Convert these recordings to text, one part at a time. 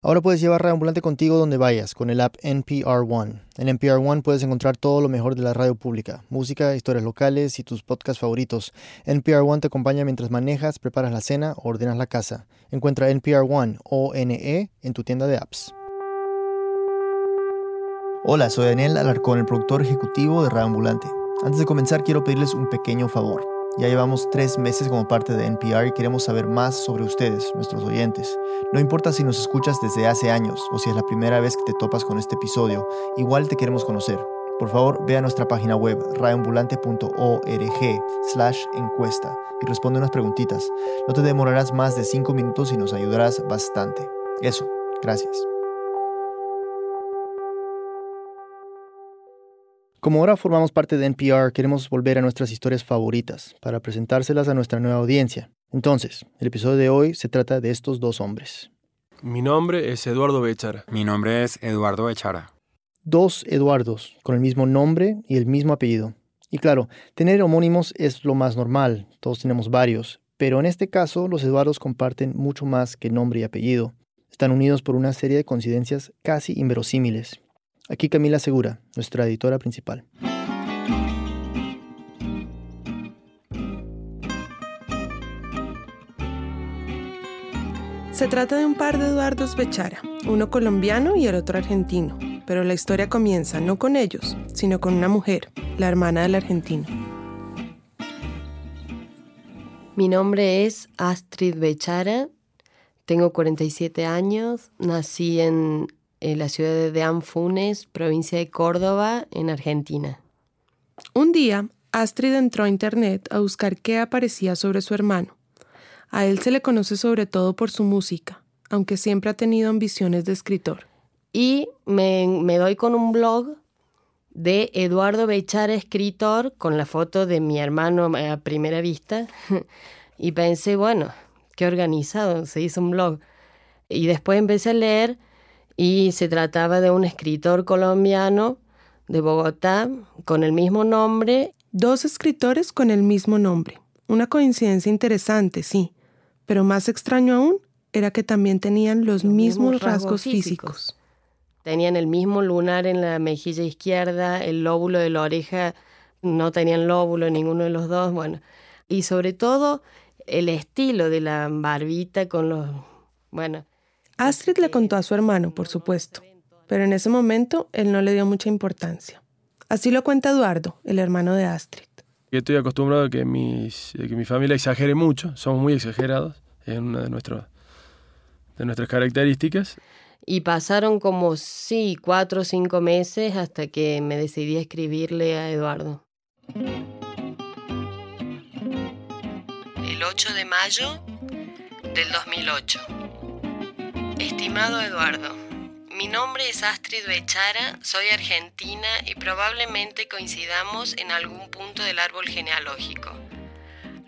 Ahora puedes llevar Radio Ambulante contigo donde vayas con el app NPR One. En NPR One puedes encontrar todo lo mejor de la radio pública, música, historias locales y tus podcasts favoritos. NPR One te acompaña mientras manejas, preparas la cena o ordenas la casa. Encuentra NPR One o NE en tu tienda de apps. Hola, soy Daniel Alarcón, el productor ejecutivo de Radio Ambulante. Antes de comenzar quiero pedirles un pequeño favor. Ya llevamos tres meses como parte de NPR y queremos saber más sobre ustedes, nuestros oyentes. No importa si nos escuchas desde hace años o si es la primera vez que te topas con este episodio, igual te queremos conocer. Por favor, ve a nuestra página web radioambulante.org slash encuesta y responde unas preguntitas. No te demorarás más de cinco minutos y nos ayudarás bastante. Eso, gracias. Como ahora formamos parte de NPR, queremos volver a nuestras historias favoritas para presentárselas a nuestra nueva audiencia. Entonces, el episodio de hoy se trata de estos dos hombres. Mi nombre es Eduardo Bechara. Mi nombre es Eduardo Bechara. Dos Eduardos, con el mismo nombre y el mismo apellido. Y claro, tener homónimos es lo más normal, todos tenemos varios, pero en este caso los Eduardos comparten mucho más que nombre y apellido. Están unidos por una serie de coincidencias casi inverosímiles. Aquí Camila Segura, nuestra editora principal. Se trata de un par de Eduardos Bechara, uno colombiano y el otro argentino, pero la historia comienza no con ellos, sino con una mujer, la hermana del argentino. Mi nombre es Astrid Bechara, tengo 47 años, nací en en la ciudad de Anfunes, provincia de Córdoba, en Argentina. Un día, Astrid entró a Internet a buscar qué aparecía sobre su hermano. A él se le conoce sobre todo por su música, aunque siempre ha tenido ambiciones de escritor. Y me, me doy con un blog de Eduardo Bechara, escritor, con la foto de mi hermano a primera vista. y pensé, bueno, qué organizado, se hizo un blog. Y después empecé a leer y se trataba de un escritor colombiano de Bogotá con el mismo nombre. Dos escritores con el mismo nombre. Una coincidencia interesante, sí, pero más extraño aún era que también tenían los, mismos, rasgos, físicos. Tenían el mismo lunar en la mejilla izquierda, el lóbulo de la oreja no tenían lóbulo ninguno de los dos, bueno, y sobre todo el estilo de la barbita con los, bueno, Astrid le contó a su hermano, por supuesto, pero en ese momento él no le dio mucha importancia. Así lo cuenta Eduardo, el hermano de Astrid. Yo estoy acostumbrado a que, mis, que mi familia exagere mucho, somos muy exagerados, es una de, de nuestras características. Y pasaron como, sí, cuatro o cinco meses hasta que me decidí a escribirle a Eduardo. El 8 de mayo del 2008. Estimado Eduardo, mi nombre es Astrid Bechara, soy argentina y probablemente coincidamos en algún punto del árbol genealógico.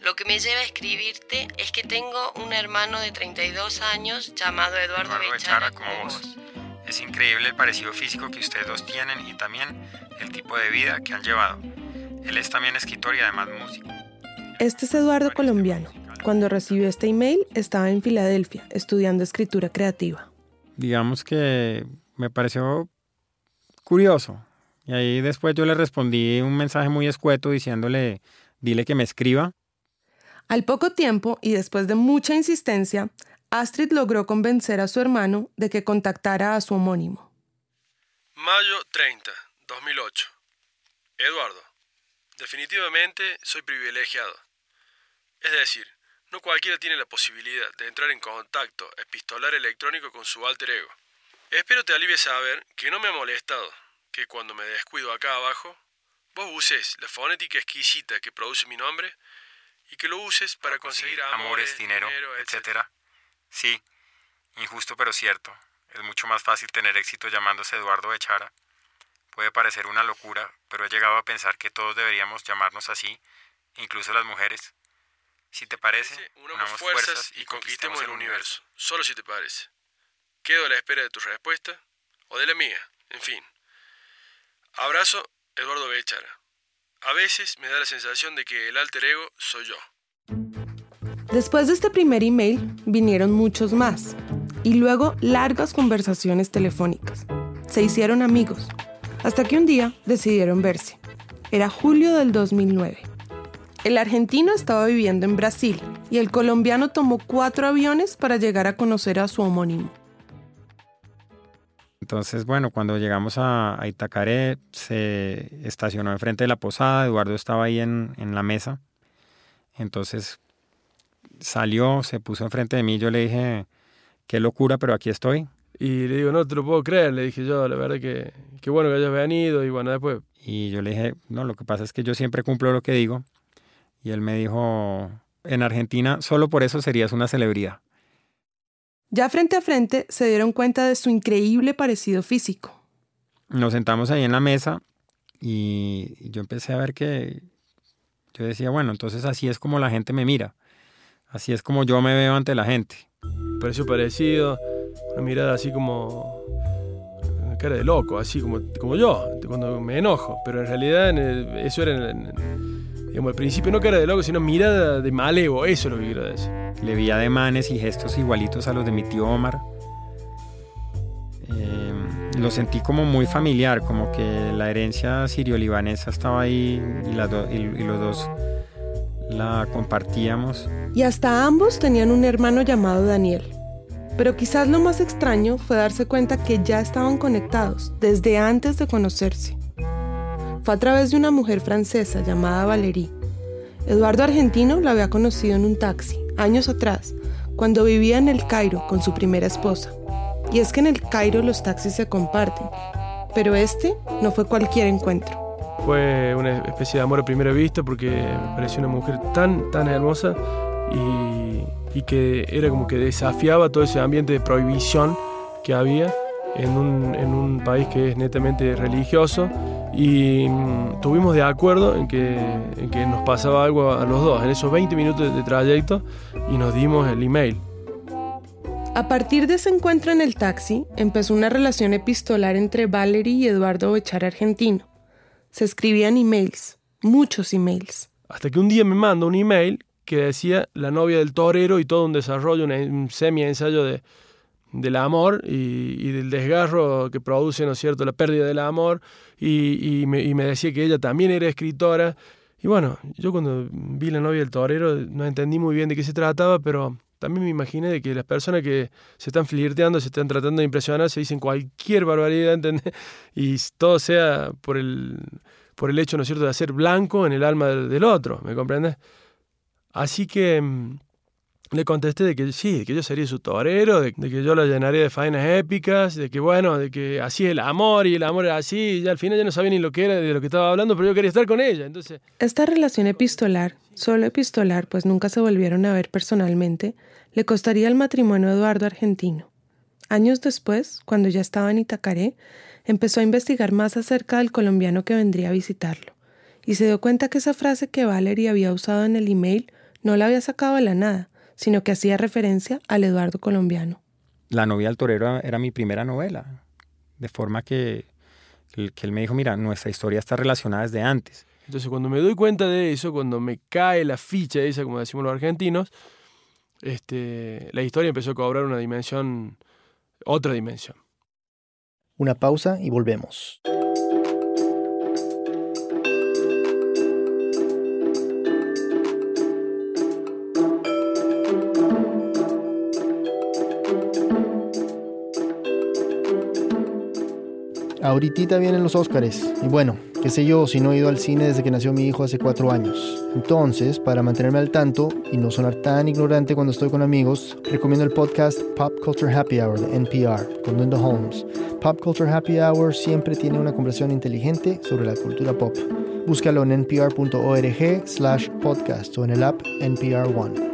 Lo que me lleva a escribirte es que tengo un hermano de 32 años llamado Eduardo, Bechara, como vos. Es increíble el parecido físico que ustedes dos tienen y también el tipo de vida que han llevado. Él es también escritor y además músico. Este es Eduardo colombiano. Cuando recibió este email estaba en Filadelfia estudiando escritura creativa. Digamos que me pareció curioso. Y ahí después yo le respondí un mensaje muy escueto diciéndole, dile que me escriba. Al poco tiempo y después de mucha insistencia, Astrid logró convencer a su hermano de que contactara a su homónimo. Mayo 30, 2008. Eduardo, definitivamente soy privilegiado. Es decir, no cualquiera tiene la posibilidad de entrar en contacto epistolar electrónico con su alter ego. Espero te alivie saber que no me ha molestado que cuando me descuido acá abajo, vos uses la fonética exquisita que produce mi nombre y que lo uses para conseguir amores, dinero, etc. Sí, injusto pero cierto. Es mucho más fácil tener éxito llamándose Eduardo Echara. Puede parecer una locura, pero he llegado a pensar que todos deberíamos llamarnos así, incluso las mujeres. Si te parece, unamos, fuerzas, y conquistemos el universo. Solo si te parece. Quedo a la espera de tu respuesta o de la mía, en fin. Abrazo, Eduardo Bechara. A veces me da la sensación de que el alter ego soy yo. Después de este primer email vinieron muchos más. y luego largas conversaciones telefónicas. Se hicieron amigos, hasta que un día decidieron verse. Era julio del 2009. El argentino estaba viviendo en Brasil y el colombiano tomó cuatro aviones para llegar a conocer a su homónimo. Entonces, bueno, cuando llegamos a, Itacaré, se estacionó enfrente de la posada, Eduardo estaba ahí en, en la mesa. Entonces salió, se puso enfrente de mí, yo le dije, qué locura, pero aquí estoy. Y le digo, no te lo puedo creer, le dije yo, la verdad que qué bueno que hayas venido y bueno, después... Y yo le dije, no, lo que pasa es que yo siempre cumplo lo que digo. Y él me dijo, en Argentina solo por eso serías una celebridad. Ya frente a frente se dieron cuenta de su increíble parecido físico. Nos sentamos ahí en la mesa y yo empecé a ver que yo decía, bueno, entonces así es como la gente me mira, así es como yo me veo ante la gente. Pareció parecido, una mirada así como una cara de loco, así como, como yo, cuando me enojo, pero en realidad eso era en, digamos, al principio no cara de loco, sino mirada de malevo, eso es lo que quiero decir. Le vi ademanes y gestos igualitos a los de mi tío Omar. Em, lo sentí como muy familiar, como que la herencia sirio-libanesa estaba ahí y, y, los dos la compartíamos. Y hasta ambos tenían un hermano llamado Daniel. Pero quizás lo más extraño fue darse cuenta que ya estaban conectados desde antes de conocerse. A través de una mujer francesa llamada Valérie. Eduardo Argentino la había conocido en un taxi años atrás, cuando vivía en el Cairo con su primera esposa. Y es que en el Cairo los taxis se comparten, pero este no fue cualquier encuentro. Fue una especie de amor a primera vista porque me pareció una mujer tan, tan hermosa y, y que era como que desafiaba todo ese ambiente de prohibición que había en un, en un país que es netamente religioso y mm, tuvimos de acuerdo en que, en que nos pasaba algo a los dos en esos 20 minutos de trayecto y nos dimos el email. A partir de ese encuentro en el taxi, empezó una relación epistolar entre Valerie y Eduardo Bechar argentino. Se escribían emails, muchos emails. Hasta que un día me manda un email que decía la novia del torero y todo un desarrollo, un semi-ensayo de, del amor y, del desgarro que produce, ¿no es cierto?, la pérdida del amor, y, me, decía que ella también era escritora. Y bueno, yo cuando vi La novia del torero no entendí muy bien de qué se trataba, pero también me imaginé de que las personas que se están flirteando, se están tratando de impresionar, se dicen cualquier barbaridad, ¿entendés? Y todo sea por el, por el hecho, ¿no es cierto?, de hacer blanco en el alma del, del otro, ¿me comprendes? Así que mm, le contesté de que sí, de que yo sería su torero, de, que yo la llenaría de faenas épicas, de que bueno, de que así es el amor y el amor era así, y al final ya no sabía ni lo que era, de lo que estaba hablando, pero yo quería estar con ella, entonces... Esta relación epistolar, solo epistolar, pues nunca se volvieron a ver personalmente, le costaría el matrimonio a Eduardo Argentino. Años después, cuando ya estaba en Itacaré, empezó a investigar más acerca del colombiano que vendría a visitarlo, y se dio cuenta que esa frase que Valerie había usado en el email no la había sacado de la nada, sino que hacía referencia al Eduardo colombiano. La novia del torero era mi primera novela, de forma que, que él me dijo, mira, nuestra historia está relacionada desde antes. Entonces cuando me doy cuenta de eso, cuando me cae la ficha esa, como decimos los argentinos, este, la historia empezó a cobrar una dimensión, otra dimensión. Una pausa y volvemos. Ahorita vienen los Óscares. Y bueno, qué sé yo, si no he ido al cine desde que nació mi hijo hace cuatro años. Entonces, para mantenerme al tanto y no sonar tan ignorante cuando estoy con amigos, recomiendo el podcast Pop Culture Happy Hour de NPR con Linda Holmes. Pop Culture Happy Hour siempre tiene una conversación inteligente sobre la cultura pop. Búscalo en npr.org slash podcast o en el app NPR One.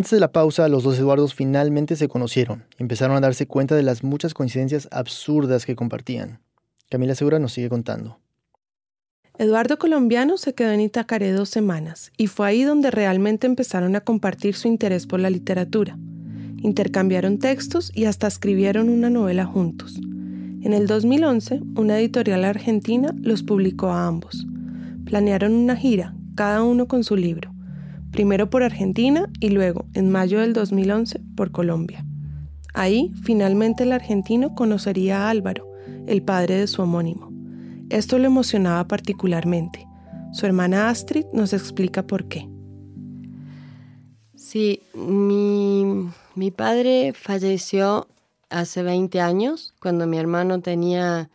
Antes de la pausa, los dos Eduardos finalmente se conocieron y empezaron a darse cuenta de las muchas coincidencias absurdas que compartían. Camila Segura nos sigue contando. Eduardo Colombiano se quedó en Itacaré dos semanas y fue ahí donde realmente empezaron a compartir su interés por la literatura. Intercambiaron textos y hasta escribieron una novela juntos. En el 2011, una editorial argentina los publicó a ambos. Planearon una gira, cada uno con su libro, primero por Argentina y luego, en mayo del 2011, por Colombia. Ahí, finalmente el argentino conocería a Álvaro, el padre de su homónimo. Esto lo emocionaba particularmente. Su hermana Astrid nos explica por qué. Sí, mi, mi padre falleció hace 20 años, cuando mi hermano tenía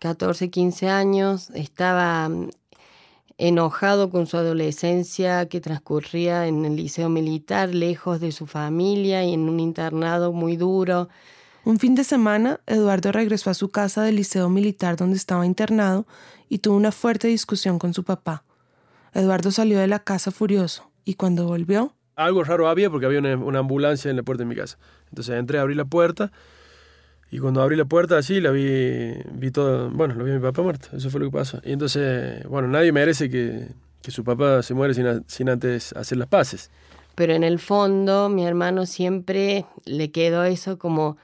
14, 15 años, estaba enojado con su adolescencia que transcurría en el liceo militar, lejos de su familia y en un internado muy duro. Un fin de semana, Eduardo regresó a su casa del liceo militar donde estaba internado y tuvo una fuerte discusión con su papá. Eduardo salió de la casa furioso y cuando volvió... Algo raro había porque había una, una ambulancia en la puerta de mi casa. Entonces entré, abrí la puerta y cuando abrí la puerta así, la vi, vi todo, bueno, lo vi a mi papá muerto, eso fue lo que pasó. Y entonces, bueno, nadie merece que, que su papá se muere sin, sin antes hacer las paces. Pero en el fondo, mi hermano siempre le quedó eso como,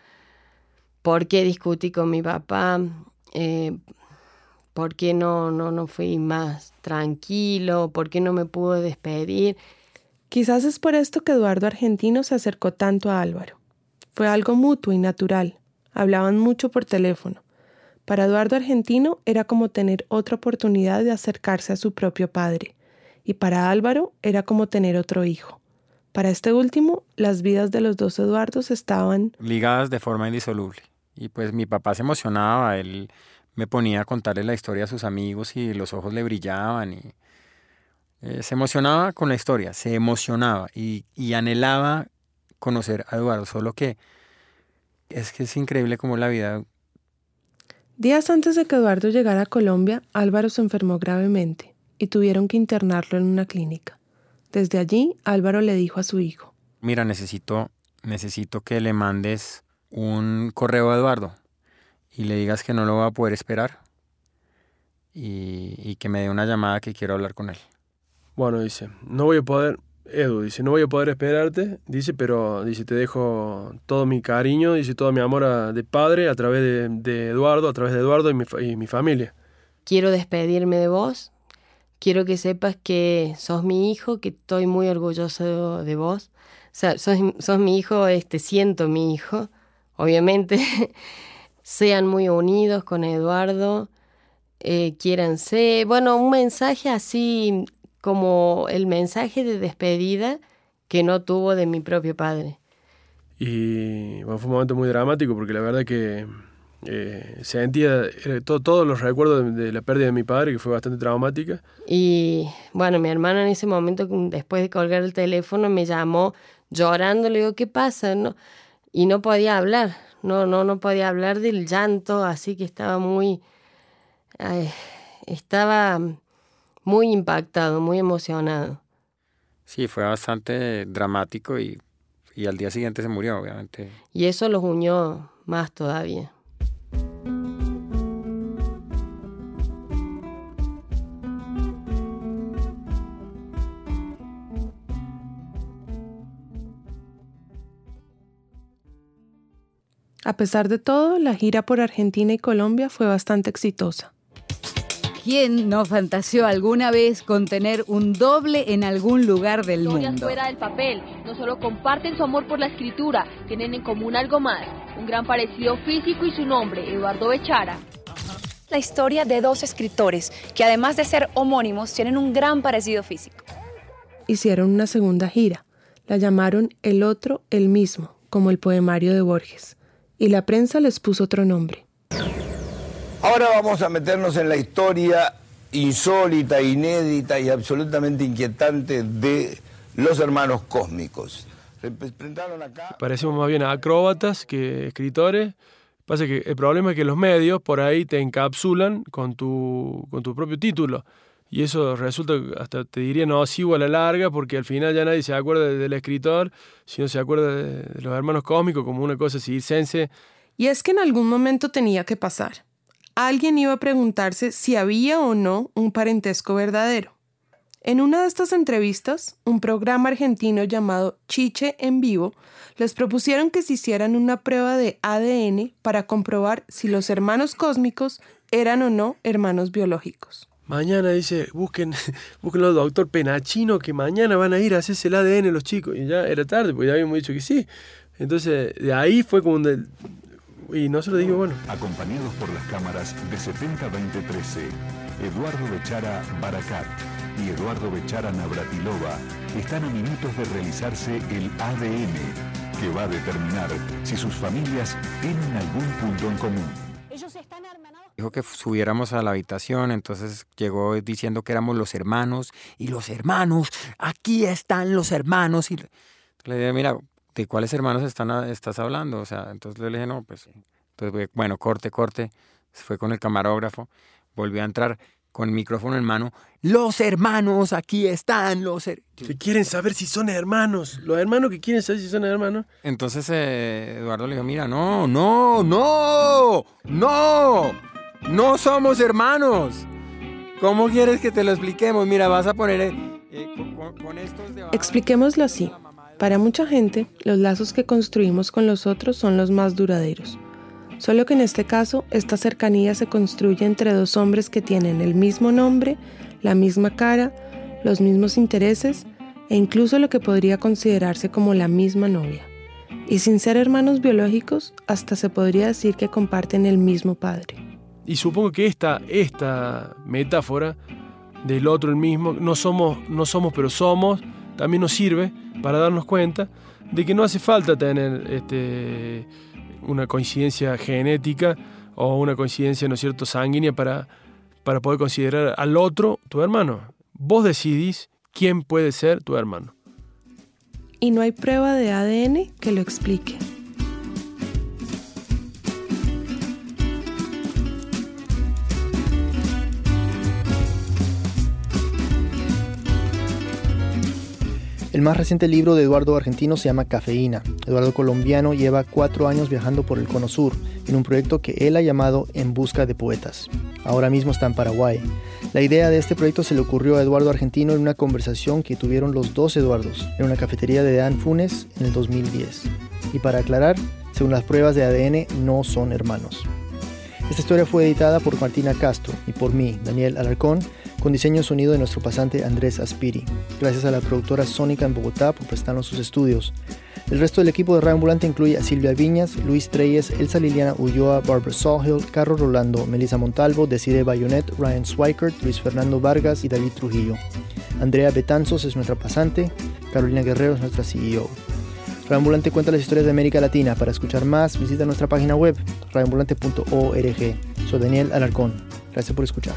¿por qué discutí con mi papá? Eh, ¿Por qué no, no, no fui más tranquilo? ¿Por qué no me pudo despedir? Quizás es por esto que Eduardo Argentino se acercó tanto a Álvaro. Fue algo mutuo y natural. Hablaban mucho por teléfono. Para Eduardo Argentino era como tener otra oportunidad de acercarse a su propio padre. Y para Álvaro era como tener otro hijo. Para este último, las vidas de los dos Eduardos estaban ligadas de forma indisoluble. Y pues mi papá se emocionaba, él me ponía a contarle la historia a sus amigos y los ojos le brillaban y eh, se emocionaba con la historia, se emocionaba y, y anhelaba conocer a Eduardo, solo que es que es increíble como la vida... Días antes de que Eduardo llegara a Colombia, Álvaro se enfermó gravemente y tuvieron que internarlo en una clínica. Desde allí, Álvaro le dijo a su hijo, Mira, necesito, necesito que le mandes un correo a Eduardo y le digas que no lo va a poder esperar y, y que me dé una llamada que quiero hablar con él. Bueno, dice, no voy a poder, Edu dice, no voy a poder esperarte, dice, pero dice, te dejo todo mi cariño, dice, todo mi amor a- de padre a través de, de Eduardo, a través de Eduardo y mi, y mi familia. Quiero despedirme de vos. Quiero que sepas que sos mi hijo, que estoy muy orgulloso de vos. O sea, sos, sos mi hijo, este, siento mi hijo. Obviamente, sean muy unidos con Eduardo. Eh, quiéranse. Bueno, un mensaje así como el mensaje de despedida que no tuvo de mi propio padre. Y bueno, fue un momento muy dramático porque la verdad que eh, sentía eh, to- todos los recuerdos de, de la pérdida de mi padre, que fue bastante traumática. Y bueno, mi hermano en ese momento, después de colgar el teléfono, me llamó llorando, le digo, ¿qué pasa? No, y no podía hablar, no, no, no podía hablar del llanto, así que estaba muy, ay, estaba muy impactado, muy emocionado. Sí, fue bastante dramático y, y al día siguiente se murió, obviamente. Y eso los unió más todavía. A pesar de todo, la gira por Argentina y Colombia fue bastante exitosa. ¿Quién no fantaseó alguna vez con tener un doble en algún lugar del historias mundo? fuera del papel. No solo comparten su amor por la escritura, tienen en común algo más, un gran parecido físico y su nombre, Eduardo Bechara. La historia de dos escritores que además de ser homónimos tienen un gran parecido físico. Hicieron una segunda gira. La llamaron El otro, el mismo, como el poemario de Borges. Y la prensa les puso otro nombre. Ahora vamos a meternos en la historia insólita, inédita y absolutamente inquietante de los hermanos cósmicos. Representaron acá. Parecemos más bien acróbatas que escritores. Pasa que el problema es que los medios por ahí te encapsulan con tu, con tu propio título. Y eso resulta, hasta te diría, nocivo a la larga, porque al final ya nadie se acuerda de- del escritor, sino se acuerda de, de los hermanos cósmicos como una cosa circense. Y es que en algún momento tenía que pasar. Alguien iba a preguntarse si había o no un parentesco verdadero. En una de estas entrevistas, un programa argentino llamado Chiche en Vivo les propusieron que se hicieran una prueba de ADN para comprobar si los hermanos cósmicos eran o no hermanos biológicos. Mañana dice, busquen, busquen al doctor Penachino que mañana van a ir a hacerse el ADN los chicos. Y ya era tarde, porque ya habíamos dicho que sí. Entonces, de ahí fwe como Y nosotros dijimos, bueno. Acompañados por las cámaras de 70-2013, Eduardo Bechara Baracat y Eduardo Bechara Navratilova están a minutos de realizarse el ADN, que va a determinar si sus familias tienen algún punto en común. Dijo que subiéramos a la habitación, entonces llegó diciendo que éramos los hermanos, y los hermanos, aquí están los hermanos. Y le dije, mira, ¿de cuáles hermanos están estás hablando? O sea, entonces le dije, no, pues, entonces, bueno, corte, corte, fue con el camarógrafo, volvió a entrar con el micrófono en mano, los hermanos, aquí están los Que quieren saber si son hermanos, los hermanos que quieren saber si son hermanos. Entonces eh, Eduardo le dijo, mira, no, no, no, no, no somos hermanos. ¿Cómo quieres que te lo expliquemos? Mira, vas a poner eh, eh, con, estos de... Expliquémoslo así. Para mucha gente, los lazos que construimos con los otros son los más duraderos. Solo que en este caso, esta cercanía se construye entre dos hombres que tienen el mismo nombre, la misma cara, los mismos intereses e incluso lo que podría considerarse como la misma novia. Y sin ser hermanos biológicos, hasta se podría decir que comparten el mismo padre. Y supongo que esta, esta metáfora del otro el mismo, no somos, no somos pero somos, también nos sirve para darnos cuenta de que no hace falta tener este, una coincidencia genética o una coincidencia, ¿no cierto?, sanguínea para, para poder considerar al otro tu hermano. Vos decidís quién puede ser tu hermano. Y no hay prueba de ADN que lo explique. El más reciente libro de Eduardo Argentino se llama Cafeína. Eduardo Colombiano lleva cuatro años viajando por el Cono Sur en un proyecto que él ha llamado En Busca de Poetas. Ahora mismo está en Paraguay. La idea de este proyecto se le ocurrió a Eduardo Argentino en una conversación que tuvieron los dos Eduardos en una cafetería de Dan Funes en el 2010. Y para aclarar, según las pruebas de ADN, no son hermanos. Esta historia fue editada por Martina Castro y por mí, Daniel Alarcón, con diseño sonido de nuestro pasante Andrés Aspiri. Gracias a la productora Sónica en Bogotá por prestarnos sus estudios. El resto del equipo de Radio incluye a Silvia Viñas, Luis Treyes, Elsa Liliana Ulloa, Barbara Sawhill, Carlos Rolando, Melissa Montalvo, Desiree Bayonet, Ryan Swikert, Luis Fernando Vargas y David Trujillo. Andrea Betanzos es nuestra pasante, Carolina Guerrero es nuestra CEO. Radio Ambulante cuenta las historias de América Latina. Para escuchar más, visita nuestra página web, radioambulante.org. Soy Daniel Alarcón. Gracias por escuchar.